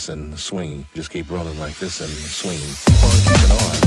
this and swinging. Just keep rolling like this and swinging. Or on.